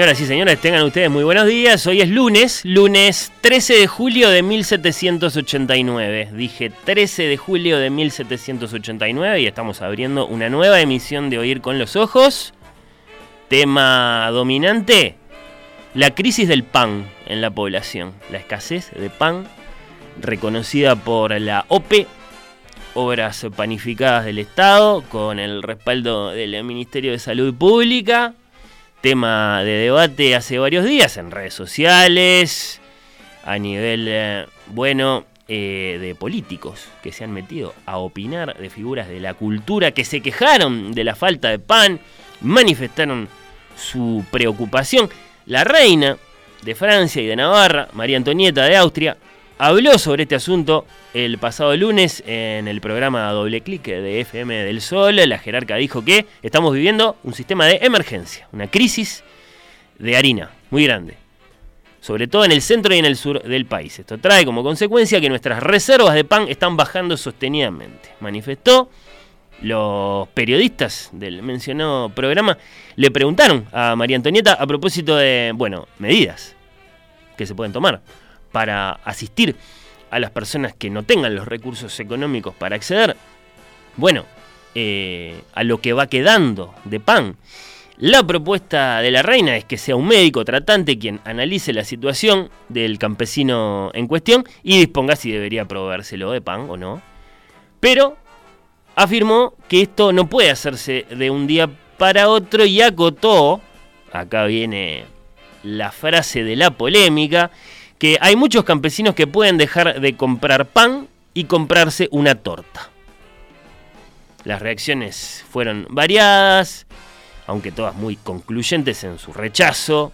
Señoras y señores, tengan ustedes muy buenos días. Hoy es lunes, lunes 13 de julio de 1789. Dije 13 de julio de 1789 y estamos abriendo una nueva emisión de Oír con los Ojos. Tema dominante, la crisis del pan en la población. La escasez de pan reconocida por la OPE, Obras Panificadas del Estado, con el respaldo del Ministerio de Salud Pública tema de debate hace varios días en redes sociales, a nivel, eh, bueno, eh, de políticos que se han metido a opinar de figuras de la cultura que se quejaron de la falta de pan, manifestaron su preocupación. La reina de Francia y de Navarra, María Antonieta de Austria, habló sobre este asunto el pasado lunes en el programa Doble Clic de FM del Sol. La jerarca dijo que estamos viviendo un sistema de emergencia, una crisis de harina muy grande, sobre todo en el centro y en el sur del país. Esto trae como consecuencia que nuestras reservas de pan están bajando sostenidamente, manifestó. Los periodistas del mencionado programa le preguntaron a María Antonieta a propósito de, bueno, medidas que se pueden tomar para asistir a las personas que no tengan los recursos económicos para acceder, bueno, eh, a lo que va quedando de pan. La propuesta de la reina es que sea un médico tratante quien analice la situación del campesino en cuestión y disponga si debería proveérselo de pan o no. Pero afirmó que esto no puede hacerse de un día para otro y acotó, acá viene la frase de la polémica, que hay muchos campesinos que pueden dejar de comprar pan y comprarse una torta. Las reacciones fueron variadas, aunque todas muy concluyentes en su rechazo.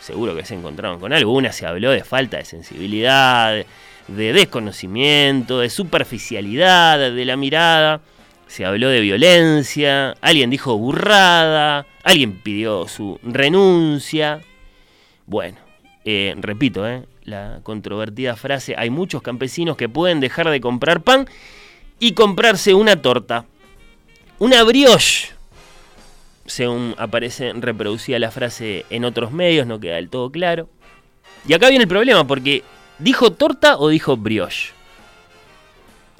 Seguro que se encontraron con algunas, se habló de falta de sensibilidad, de desconocimiento, de superficialidad de la mirada. Se habló de violencia, alguien dijo burrada, alguien pidió su renuncia. Bueno, eh, repito, eh, la controvertida frase, hay muchos campesinos que pueden dejar de comprar pan y comprarse una torta. Una brioche, según aparece reproducida la frase en otros medios, no queda del todo claro. Y acá viene el problema, porque ¿dijo torta o dijo brioche?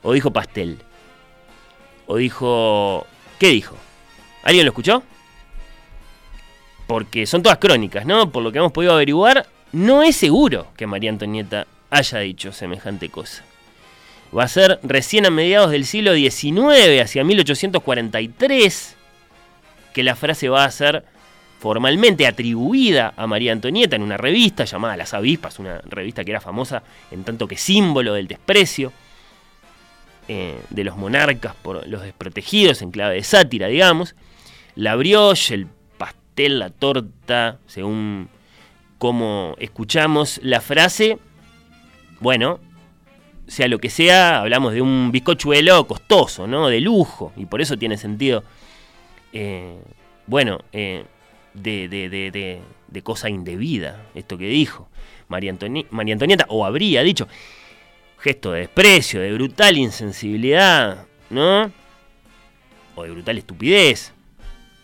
¿O dijo pastel? ¿O dijo... ¿Qué dijo? ¿Alguien lo escuchó? Porque son todas crónicas, ¿no? Por lo que hemos podido averiguar, no es seguro que María Antonieta haya dicho semejante cosa. Va a ser recién a mediados del siglo XIX, hacia 1843, que la frase va a ser formalmente atribuida a María Antonieta en una revista llamada Las Avispas, una revista que era famosa en tanto que símbolo del desprecio eh, de los monarcas por los desprotegidos, en clave de sátira, digamos. La brioche, el pastel, la torta, según como escuchamos la frase, bueno, sea lo que sea, hablamos de un bizcochuelo costoso, ¿no? De lujo, y por eso tiene sentido, eh, bueno, eh, de, de, de, cosa indebida, esto que dijo María, María Antonieta, o habría dicho, gesto de desprecio, de brutal insensibilidad, ¿no? O de brutal estupidez.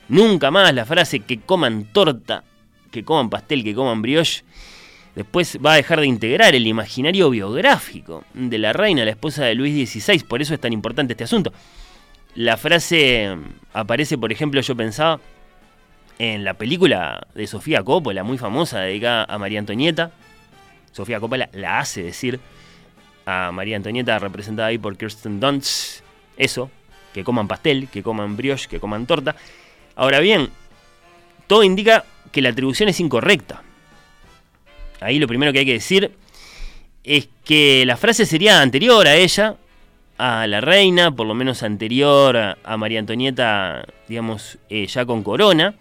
Nunca más la frase que coman torta que coman pastel, que coman brioche, después va a dejar de integrar el imaginario biográfico de la reina, la esposa de Luis XVI. Por eso es tan importante este asunto. La frase aparece, por ejemplo, yo pensaba en la película de Sofía Coppola, muy famosa, dedicada a María Antonieta. Sofía Coppola la hace decir a María Antonieta, representada ahí por Kirsten Dunst, eso, que coman pastel, que coman brioche, que coman torta. Ahora bien, todo indica que la atribución es incorrecta. Ahí lo primero que hay que decir es que la frase sería anterior a ella, a la reina, por lo menos anterior a, María Antonieta, digamos, eh, ya con corona.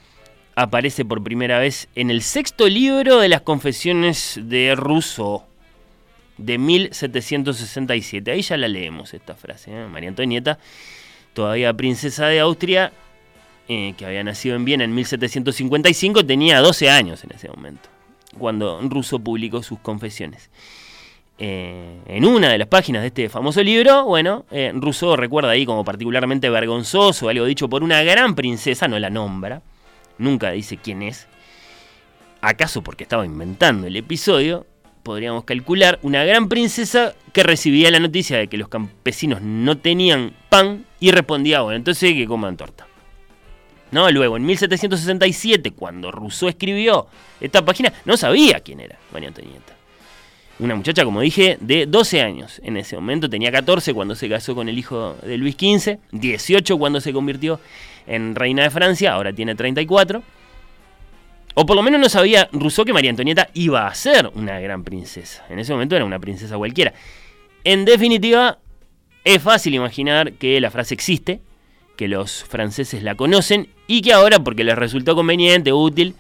Aparece por primera vez en el sexto libro de las confesiones de Rousseau. de 1767. Ahí ya la leemos esta frase. ¿eh? María Antonieta, todavía princesa de Austria, eh, que había nacido en Viena en 1755, tenía 12 años en ese momento, cuando Rousseau publicó sus confesiones. Eh, en una de las páginas de este famoso libro, bueno, Rousseau recuerda ahí como particularmente vergonzoso algo dicho por una gran princesa, no la nombra, nunca dice quién es, acaso porque estaba inventando el episodio, podríamos calcular, una gran princesa que recibía la noticia de que los campesinos no tenían pan y respondía, bueno, entonces que coman torta. No, luego, en 1767, cuando Rousseau escribió esta página, no sabía quién era María Antonieta. Una muchacha, como dije, de 12 años. En ese momento tenía 14 cuando se casó con el hijo de Luis XV, 18 cuando se convirtió en reina de Francia, ahora tiene 34. O por lo menos no sabía Rousseau que María Antonieta iba a ser una gran princesa. En ese momento era una princesa cualquiera. En definitiva, es fácil imaginar que la frase existe, que los franceses la conocen y que ahora, porque les resultó conveniente, útil,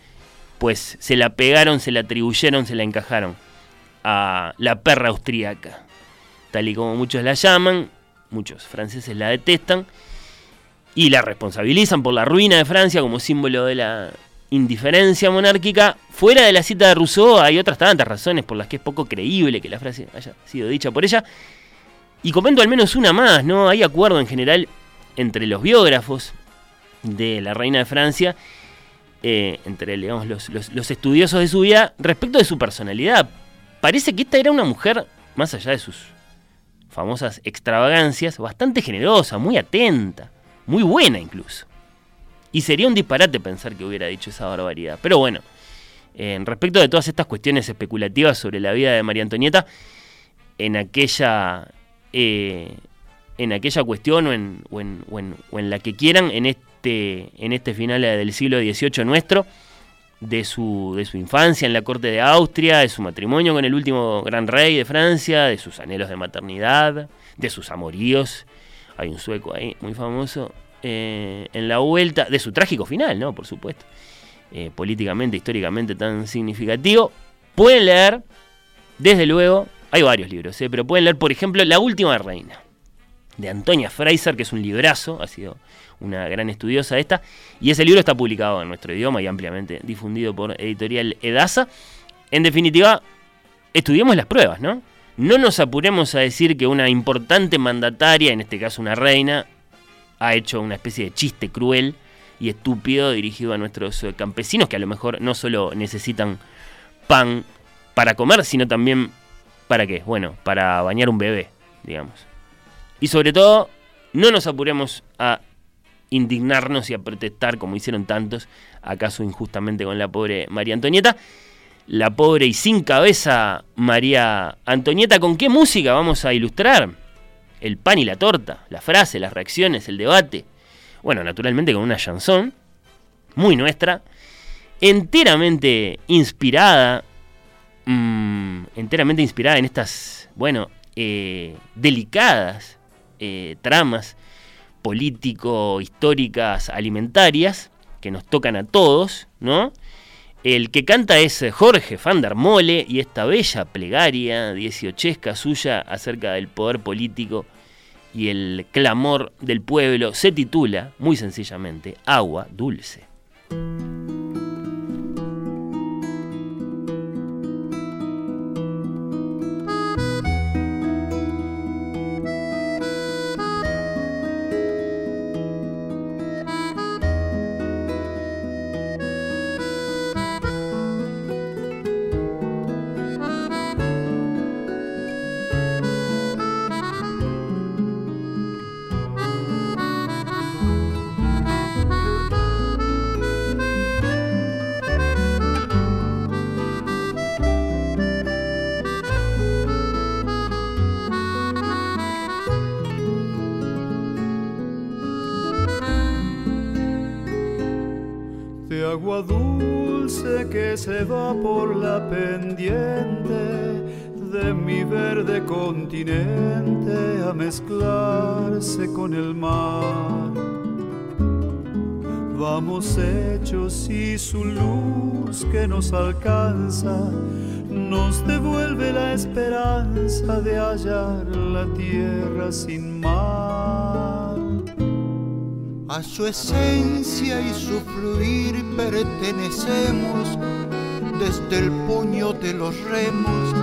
pues se la pegaron, se la atribuyeron, se la encajaron a la perra austríaca. Tal y como muchos la llaman, muchos franceses la detestan y la responsabilizan por la ruina de Francia como símbolo de la indiferencia monárquica, fuera de la cita de Rousseau hay otras tantas razones por las que es poco creíble que la frase haya sido dicha por ella. Y comento al menos una más, ¿no? Hay acuerdo en general entre los biógrafos de la reina de Francia, eh, entre los, estudiosos de su vida, respecto de su personalidad. Parece que esta era una mujer, más allá de sus famosas extravagancias, bastante generosa, muy atenta, muy buena incluso. Y sería un disparate pensar que hubiera dicho esa barbaridad. Pero bueno, en respecto de todas estas cuestiones especulativas sobre la vida de María Antonieta, en aquella, eh, en aquella cuestión o en, o, en, la que quieran, en este, en este final del siglo XVIII nuestro, de su, de su infancia en la corte de Austria, de su matrimonio con el último gran rey de Francia, de sus anhelos de maternidad, de sus amoríos. Hay un sueco ahí muy famoso, eh, en la vuelta de su trágico final, ¿no? Por supuesto. Eh, políticamente, históricamente tan significativo. Pueden leer, desde luego, hay varios libros, ¿eh? pero pueden leer, por ejemplo, La Última Reina, de Antonia Fraser, que es un librazo, ha sido una gran estudiosa de esta, y ese libro está publicado en nuestro idioma y ampliamente difundido por editorial Edasa. En definitiva, estudiemos las pruebas, ¿no? No nos apuremos a decir que una importante mandataria, en este caso una reina, ha hecho una especie de chiste cruel y estúpido dirigido a nuestros eh, campesinos que a lo mejor no solo necesitan pan para comer, sino también para qué? Bueno, para bañar un bebé, digamos. Y sobre todo, no nos apuremos a indignarnos y a protestar como hicieron tantos, acaso injustamente con la pobre María Antonieta. La pobre y sin cabeza María Antonieta, ¿con qué música vamos a ilustrar? el pan y la torta, la frase, las reacciones, el debate. Bueno, naturalmente con una chanson muy nuestra, enteramente inspirada, mm, enteramente inspirada en estas, bueno, eh, delicadas eh, tramas político-históricas alimentarias que nos tocan a todos, ¿no? El que canta es Jorge van der Mole y esta bella plegaria dieciochesca suya acerca del poder político y el clamor del pueblo se titula, muy sencillamente, Agua Dulce. Se va por la pendiente de mi verde continente a mezclarse con el mar. Vamos hechos y su luz que nos alcanza nos devuelve la esperanza de hallar la tierra sin mar. A su esencia y su fluir pertenecemos desde el puño de los remos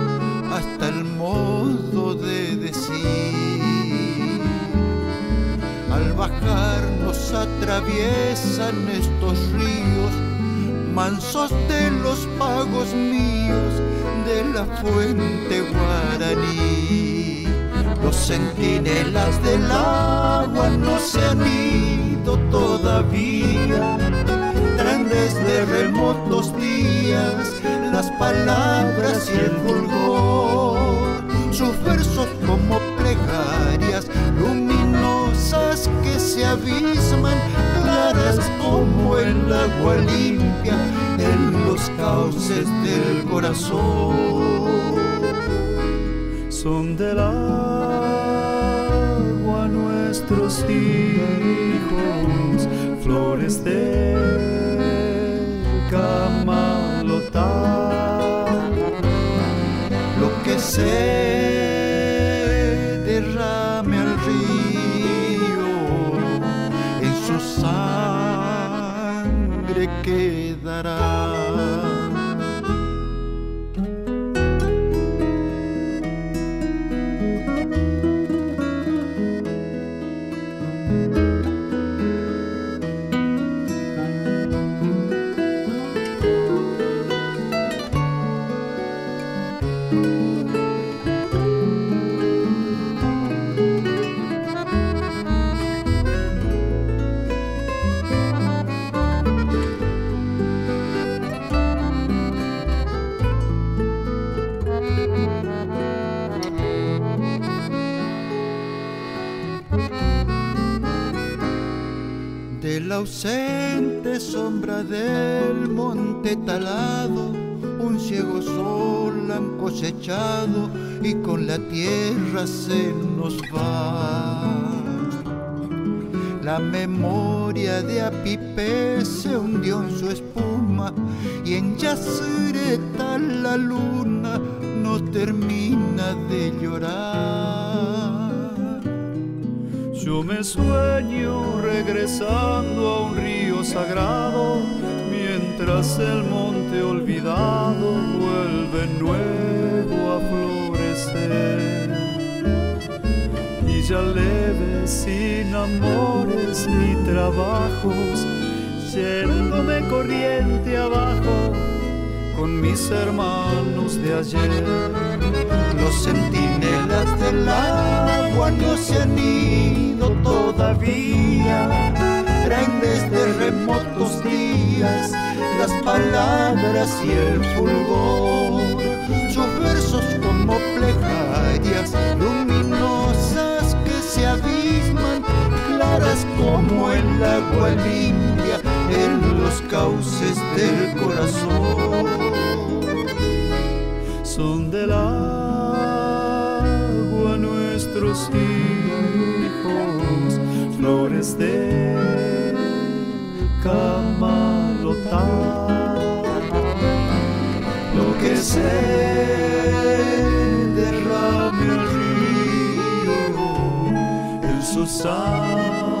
hasta el modo de decir. Al bajar nos atraviesan estos ríos, mansos de los pagos míos de la fuente guaraní. Los centinelas del agua no se han ido todavía, traen desde remotos días las palabras y el fulgor, sus versos como plegarias luminosas que se abisman, claras como el agua limpia en los cauces del corazón. Son del agua nuestros hijos, flores de camalotá. Lo que se derrame al río, en su sangre quedará. De la ausente sombra del monte talado, un ciego sol han cosechado y con la tierra se nos va. La memoria de Apipé se hundió en su espuma y en Yacyretá la luna no termina de llorar. Yo me sueño regresando a un río sagrado, mientras el monte olvidado vuelve nuevo a florecer. Y ya leve, sin amores ni trabajos, yéndome corriente abajo con mis hermanos de ayer. Los centinelas del agua no se han ido todavía, traen desde remotos días palabras y el fulgor, sus versos como plegarias luminosas que se abisman, claras como el agua limpia en los cauces del corazón. Son del agua nuestros hijos, flores de camalotá. Derrame al río, en su sangre